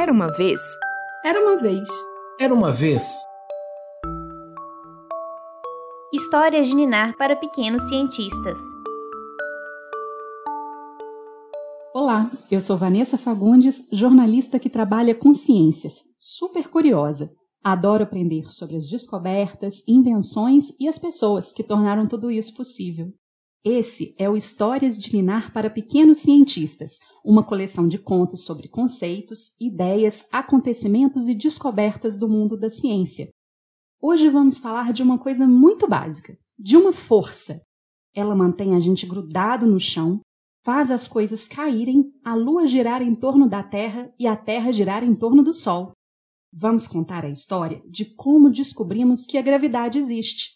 Era uma vez. Era uma vez. Era uma vez. Histórias de Ninar para pequenos cientistas. Olá, eu sou Vanessa Fagundes, jornalista que trabalha com ciências, super curiosa. Adoro aprender sobre as descobertas, invenções e as pessoas que tornaram tudo isso possível. Esse é o Histórias de Ninar para Pequenos Cientistas, uma coleção de contos sobre conceitos, ideias, acontecimentos e descobertas do mundo da ciência. Hoje vamos falar de uma coisa muito básica, de uma força. Ela mantém a gente grudado no chão, faz as coisas caírem, a lua girar em torno da Terra e a Terra girar em torno do Sol. Vamos contar a história de como descobrimos que a gravidade existe.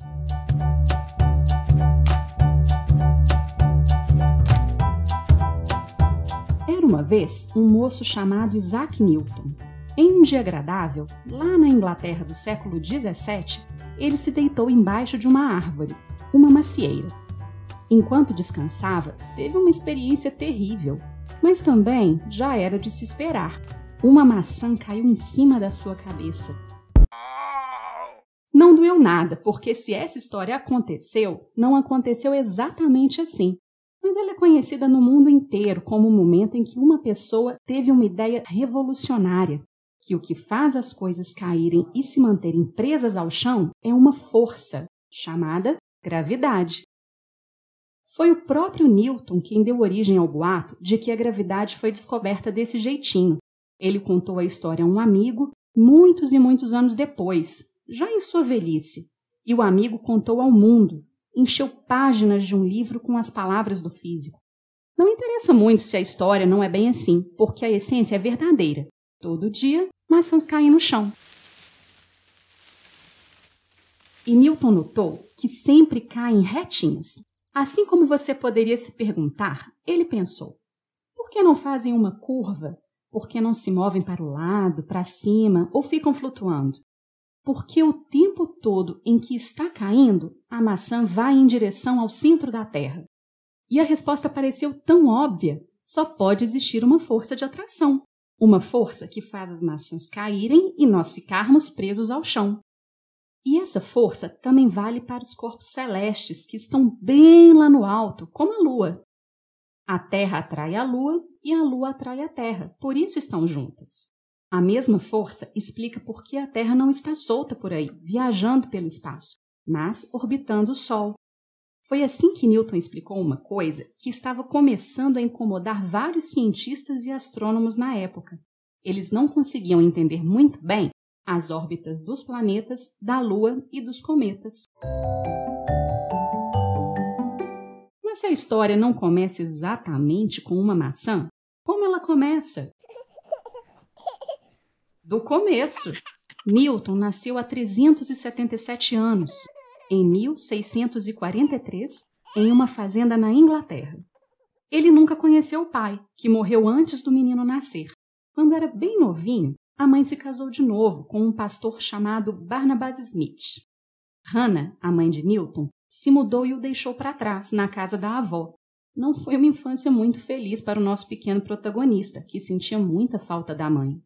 Era uma vez um moço chamado Isaac Newton. Em um dia agradável, lá na Inglaterra do século XVII, ele se deitou embaixo de uma árvore, uma macieira. Enquanto descansava, teve uma experiência terrível, mas também já era de se esperar. Uma maçã caiu em cima da sua cabeça. Não doeu nada, porque se essa história aconteceu, não aconteceu exatamente assim mas ela é conhecida no mundo inteiro como o momento em que uma pessoa teve uma ideia revolucionária, que o que faz as coisas caírem e se manterem presas ao chão é uma força, chamada gravidade. Foi o próprio Newton quem deu origem ao boato de que a gravidade foi descoberta desse jeitinho. Ele contou a história a um amigo muitos e muitos anos depois, já em sua velhice, e o amigo contou ao mundo, encheu páginas de um livro com as palavras do físico. Não interessa muito se a história não é bem assim, porque a essência é verdadeira. Todo dia, maçãs caem no chão. E Newton notou que sempre caem retinhas. Assim como você poderia se perguntar, ele pensou: por que não fazem uma curva? Por que não se movem para o lado, para cima ou ficam flutuando? Porque o tempo todo em que está caindo, a maçã vai em direção ao centro da Terra. E a resposta pareceu tão óbvia: só pode existir uma força de atração, uma força que faz as maçãs caírem e nós ficarmos presos ao chão. E essa força também vale para os corpos celestes que estão bem lá no alto, como a Lua. A Terra atrai a Lua e a Lua atrai a Terra, por isso estão juntas. A mesma força explica por que a Terra não está solta por aí, viajando pelo espaço, mas orbitando o Sol. Foi assim que Newton explicou uma coisa que estava começando a incomodar vários cientistas e astrônomos na época. Eles não conseguiam entender muito bem as órbitas dos planetas, da Lua e dos cometas. Mas se a história não começa exatamente com uma maçã, como ela começa? Do começo. Newton nasceu há 377 anos, em 1643, em uma fazenda na Inglaterra. Ele nunca conheceu o pai, que morreu antes do menino nascer. Quando era bem novinho, a mãe se casou de novo com um pastor chamado Barnabas Smith. Hannah, a mãe de Newton, se mudou e o deixou para trás, na casa da avó. Não foi uma infância muito feliz para o nosso pequeno protagonista, que sentia muita falta da mãe.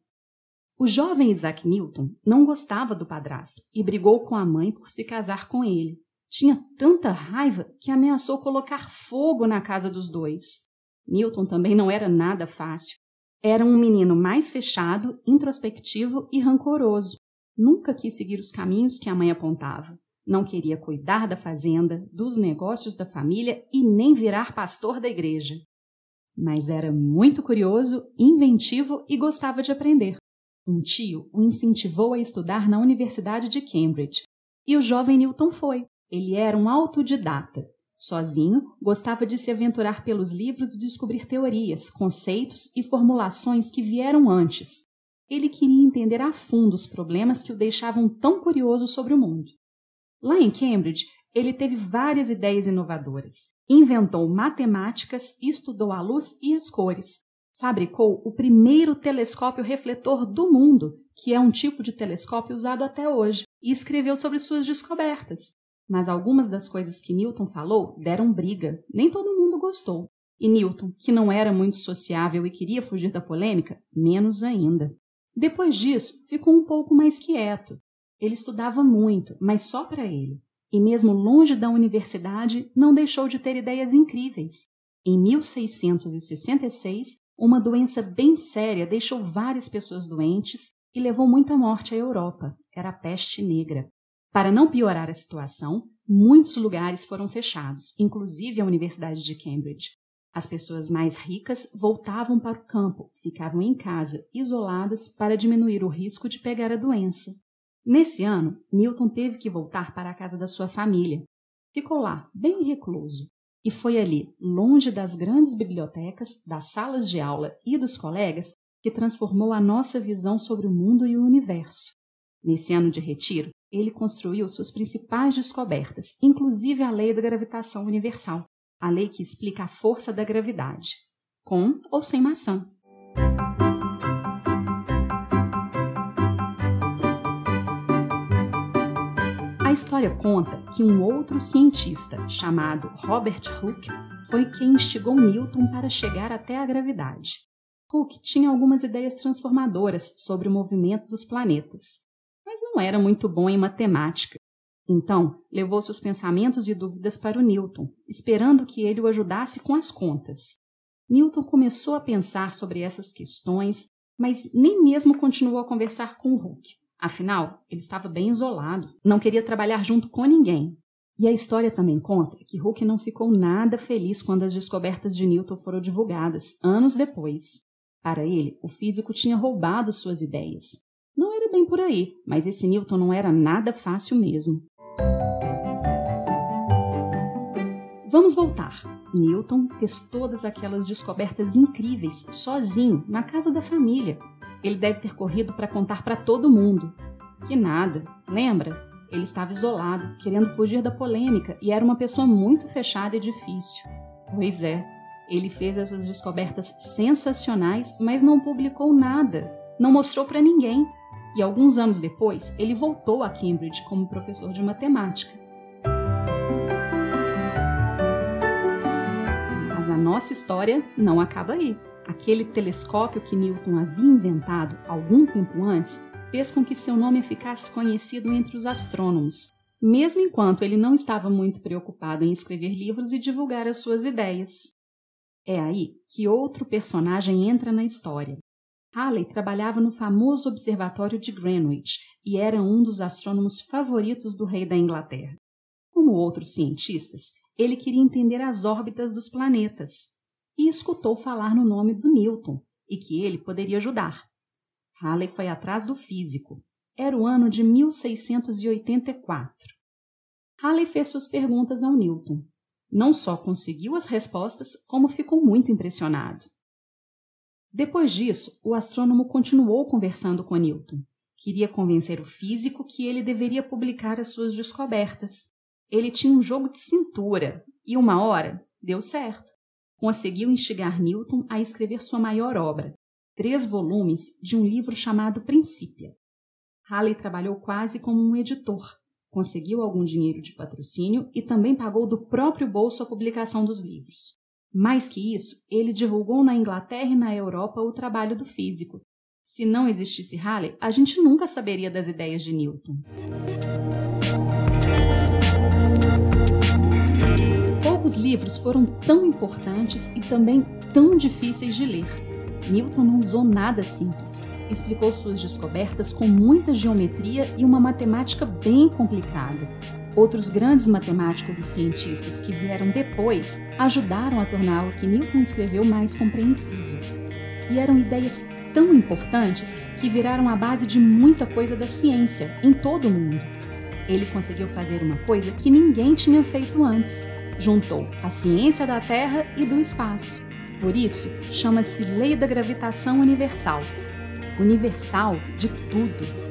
O jovem Isaac Newton não gostava do padrasto e brigou com a mãe por se casar com ele. Tinha tanta raiva que ameaçou colocar fogo na casa dos dois. Newton também não era nada fácil. Era um menino mais fechado, introspectivo e rancoroso. Nunca quis seguir os caminhos que a mãe apontava. Não queria cuidar da fazenda, dos negócios da família e nem virar pastor da igreja. Mas era muito curioso, inventivo e gostava de aprender. Um tio o incentivou a estudar na Universidade de Cambridge. E o jovem Newton foi. Ele era um autodidata. Sozinho, gostava de se aventurar pelos livros e descobrir teorias, conceitos e formulações que vieram antes. Ele queria entender a fundo os problemas que o deixavam tão curioso sobre o mundo. Lá em Cambridge, ele teve várias ideias inovadoras. Inventou matemáticas estudou a luz e as cores fabricou o primeiro telescópio refletor do mundo, que é um tipo de telescópio usado até hoje, e escreveu sobre suas descobertas. Mas algumas das coisas que Newton falou deram briga, nem todo mundo gostou. E Newton, que não era muito sociável e queria fugir da polêmica, menos ainda. Depois disso, ficou um pouco mais quieto. Ele estudava muito, mas só para ele. E mesmo longe da universidade, não deixou de ter ideias incríveis. Em 1666, uma doença bem séria deixou várias pessoas doentes e levou muita morte à Europa. Era a peste negra. Para não piorar a situação, muitos lugares foram fechados, inclusive a Universidade de Cambridge. As pessoas mais ricas voltavam para o campo, ficavam em casa, isoladas, para diminuir o risco de pegar a doença. Nesse ano, Newton teve que voltar para a casa da sua família. Ficou lá, bem recluso. E foi ali, longe das grandes bibliotecas, das salas de aula e dos colegas, que transformou a nossa visão sobre o mundo e o universo. Nesse ano de retiro, ele construiu suas principais descobertas, inclusive a lei da gravitação universal, a lei que explica a força da gravidade, com ou sem maçã. História conta que um outro cientista, chamado Robert Hooke, foi quem instigou Newton para chegar até a gravidade. Hooke tinha algumas ideias transformadoras sobre o movimento dos planetas, mas não era muito bom em matemática. Então, levou seus pensamentos e dúvidas para o Newton, esperando que ele o ajudasse com as contas. Newton começou a pensar sobre essas questões, mas nem mesmo continuou a conversar com Hooke. Afinal, ele estava bem isolado, não queria trabalhar junto com ninguém. E a história também conta que Hooke não ficou nada feliz quando as descobertas de Newton foram divulgadas, anos depois. Para ele, o físico tinha roubado suas ideias. Não era bem por aí, mas esse Newton não era nada fácil mesmo. Vamos voltar. Newton fez todas aquelas descobertas incríveis sozinho, na casa da família, ele deve ter corrido para contar para todo mundo. Que nada, lembra? Ele estava isolado, querendo fugir da polêmica e era uma pessoa muito fechada e difícil. Pois é, ele fez essas descobertas sensacionais, mas não publicou nada, não mostrou para ninguém. E alguns anos depois, ele voltou a Cambridge como professor de matemática. Mas a nossa história não acaba aí. Aquele telescópio que Newton havia inventado algum tempo antes fez com que seu nome ficasse conhecido entre os astrônomos, mesmo enquanto ele não estava muito preocupado em escrever livros e divulgar as suas ideias. É aí que outro personagem entra na história. Halley trabalhava no famoso observatório de Greenwich e era um dos astrônomos favoritos do rei da Inglaterra. Como outros cientistas, ele queria entender as órbitas dos planetas e escutou falar no nome do Newton e que ele poderia ajudar. Halley foi atrás do físico. Era o ano de 1684. Halley fez suas perguntas ao Newton. Não só conseguiu as respostas, como ficou muito impressionado. Depois disso, o astrônomo continuou conversando com Newton. Queria convencer o físico que ele deveria publicar as suas descobertas. Ele tinha um jogo de cintura e uma hora deu certo conseguiu instigar Newton a escrever sua maior obra, três volumes de um livro chamado Princípia. Halley trabalhou quase como um editor, conseguiu algum dinheiro de patrocínio e também pagou do próprio bolso a publicação dos livros. Mais que isso, ele divulgou na Inglaterra e na Europa o trabalho do físico. Se não existisse Halley, a gente nunca saberia das ideias de Newton. Livros foram tão importantes e também tão difíceis de ler. Newton não usou nada simples. Explicou suas descobertas com muita geometria e uma matemática bem complicada. Outros grandes matemáticos e cientistas que vieram depois ajudaram a tornar o que Newton escreveu mais compreensível. E eram ideias tão importantes que viraram a base de muita coisa da ciência em todo o mundo. Ele conseguiu fazer uma coisa que ninguém tinha feito antes juntou a ciência da Terra e do espaço. Por isso, chama-se Lei da Gravitação Universal. Universal de tudo.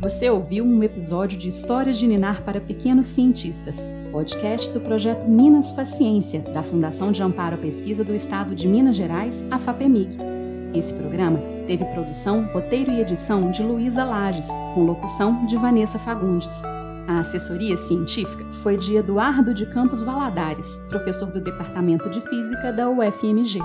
Você ouviu um episódio de Histórias de Ninar para Pequenos Cientistas, podcast do projeto Minas Faciência, da Fundação de Amparo à Pesquisa do Estado de Minas Gerais, a FAPEMIG. Esse programa teve produção, roteiro e edição de Luísa Lages, com locução de Vanessa Fagundes. A assessoria científica foi de Eduardo de Campos Valadares, professor do Departamento de Física da UFMG.